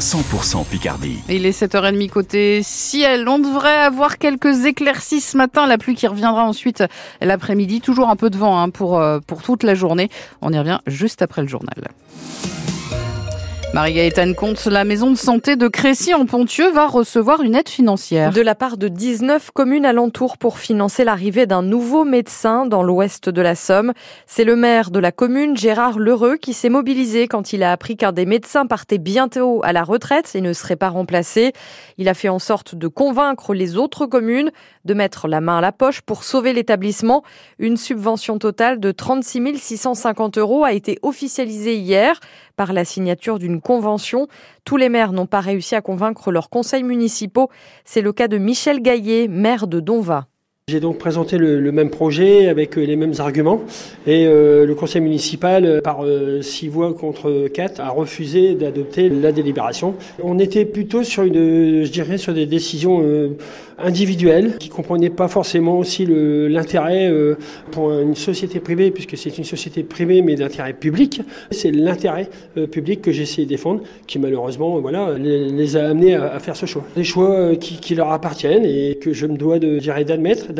100% Picardie. Il est 7h30 côté ciel. On devrait avoir quelques éclaircies ce matin. La pluie qui reviendra ensuite l'après-midi. Toujours un peu de vent hein, pour, euh, pour toute la journée. On y revient juste après le journal. Marie-Gaëtane Comte, la maison de santé de Crécy en Pontieux va recevoir une aide financière. De la part de 19 communes alentours pour financer l'arrivée d'un nouveau médecin dans l'ouest de la Somme. C'est le maire de la commune, Gérard Lheureux, qui s'est mobilisé quand il a appris qu'un des médecins partait bientôt à la retraite et ne serait pas remplacé. Il a fait en sorte de convaincre les autres communes de mettre la main à la poche pour sauver l'établissement. Une subvention totale de 36 650 euros a été officialisée hier par la signature d'une convention. Tous les maires n'ont pas réussi à convaincre leurs conseils municipaux. C'est le cas de Michel Gaillet, maire de Donva. J'ai donc présenté le, même projet avec euh, les mêmes arguments et euh, le conseil municipal, euh, par six voix contre quatre, a refusé d'adopter la délibération. On était plutôt sur une, je dirais, sur des décisions individuelles qui comprenaient pas forcément aussi l'intérêt pour une société privée, puisque c'est une société privée mais d'intérêt public. C'est l'intérêt public que j'ai essayé de défendre, qui malheureusement, voilà, les, a amenés à, faire ce choix. Des choix qui, qui, leur appartiennent et que je me dois de, d'admettre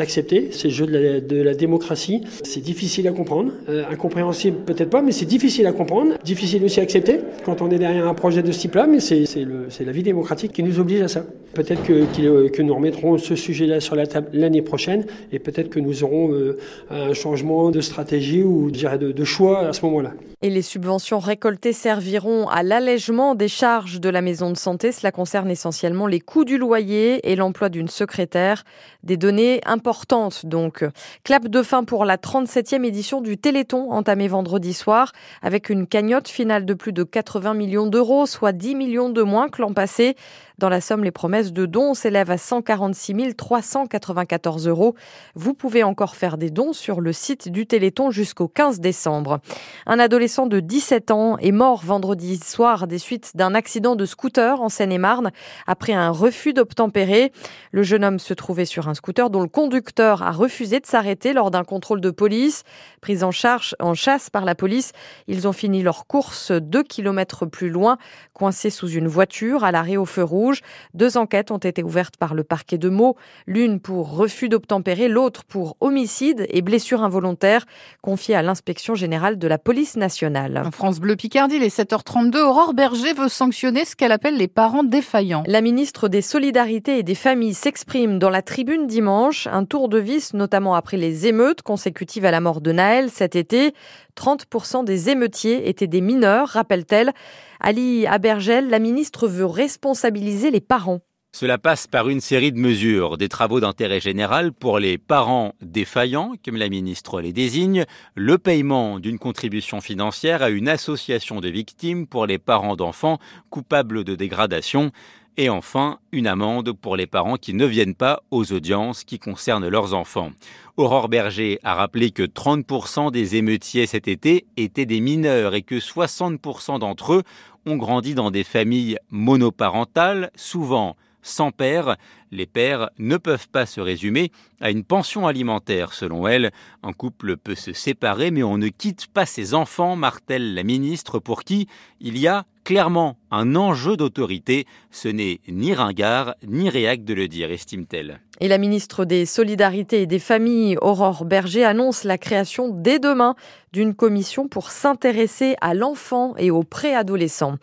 C'est le jeu de la, démocratie. C'est difficile à comprendre, euh, incompréhensible peut-être pas, mais c'est difficile à comprendre, difficile aussi à accepter quand on est derrière un projet de ce type-là, mais c'est la vie démocratique qui nous oblige à ça. Peut-être que, euh, que, nous remettrons ce sujet-là sur la table l'année prochaine et peut-être que nous aurons euh, un changement de stratégie ou de, de choix à ce moment-là. Et les subventions récoltées serviront à l'allègement des charges de la maison de santé. Cela concerne essentiellement les coûts du loyer et l'emploi d'une secrétaire. Des données importantes donc. Clap de fin pour la 37e édition du Téléthon entamé vendredi soir avec une cagnotte finale de plus de 80 millions d'euros, soit 10 millions de moins que l'an passé. Dans la somme, les promesses de dons s'élèvent à 146 394 euros. Vous pouvez encore faire des dons sur le site du Téléthon jusqu'au 15 décembre. Un adolescent de 17 ans est mort vendredi soir des suites d'un accident de scooter en Seine-et-Marne après un refus d'obtempérer. Le jeune homme se trouvait sur un scooter dont le conducteur a refusé de s'arrêter lors d'un contrôle de police. Pris en charge en chasse par la police, ils ont fini leur course deux kilomètres plus loin, coincés sous une voiture à l'arrêt au feu rouge. Deux ont été ouvertes par le parquet de Meaux, l'une pour refus d'obtempérer, l'autre pour homicide et blessure involontaire, confiée à l'inspection générale de la police nationale. En France Bleu Picardie, les 7h32, Aurore Berger veut sanctionner ce qu'elle appelle les parents défaillants. La ministre des Solidarités et des Familles s'exprime dans la tribune dimanche, un tour de vis notamment après les émeutes consécutives à la mort de Naël cet été. 30% des émeutiers étaient des mineurs, rappelle-t-elle. Ali Abergel, la ministre veut responsabiliser les parents. Cela passe par une série de mesures, des travaux d'intérêt général pour les parents défaillants, comme la ministre les désigne, le paiement d'une contribution financière à une association de victimes pour les parents d'enfants coupables de dégradation, et enfin, une amende pour les parents qui ne viennent pas aux audiences qui concernent leurs enfants. Aurore Berger a rappelé que 30% des émeutiers cet été étaient des mineurs et que 60% d'entre eux ont grandi dans des familles monoparentales, souvent sans père. Les pères ne peuvent pas se résumer à une pension alimentaire, selon elle. Un couple peut se séparer, mais on ne quitte pas ses enfants, martèle la ministre, pour qui il y a clairement un enjeu d'autorité. Ce n'est ni ringard ni réac de le dire, estime-t-elle. Et la ministre des Solidarités et des Familles, Aurore Berger, annonce la création dès demain d'une commission pour s'intéresser à l'enfant et aux préadolescents.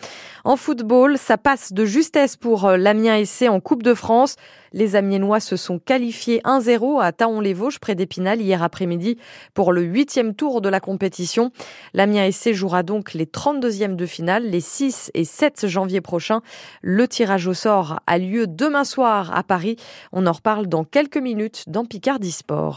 En football, ça passe de justesse pour euh, l'Amiens SC en Coupe de France. Les Amiénois se sont qualifiés 1-0 à Taon-les-Vosges, près d'Épinal, hier après-midi, pour le huitième tour de la compétition. L'Amiens SC jouera donc les 32e de finale, les 6 et 7 janvier prochains. Le tirage au sort a lieu demain soir à Paris. On en reparle dans quelques minutes dans Picardie Sport.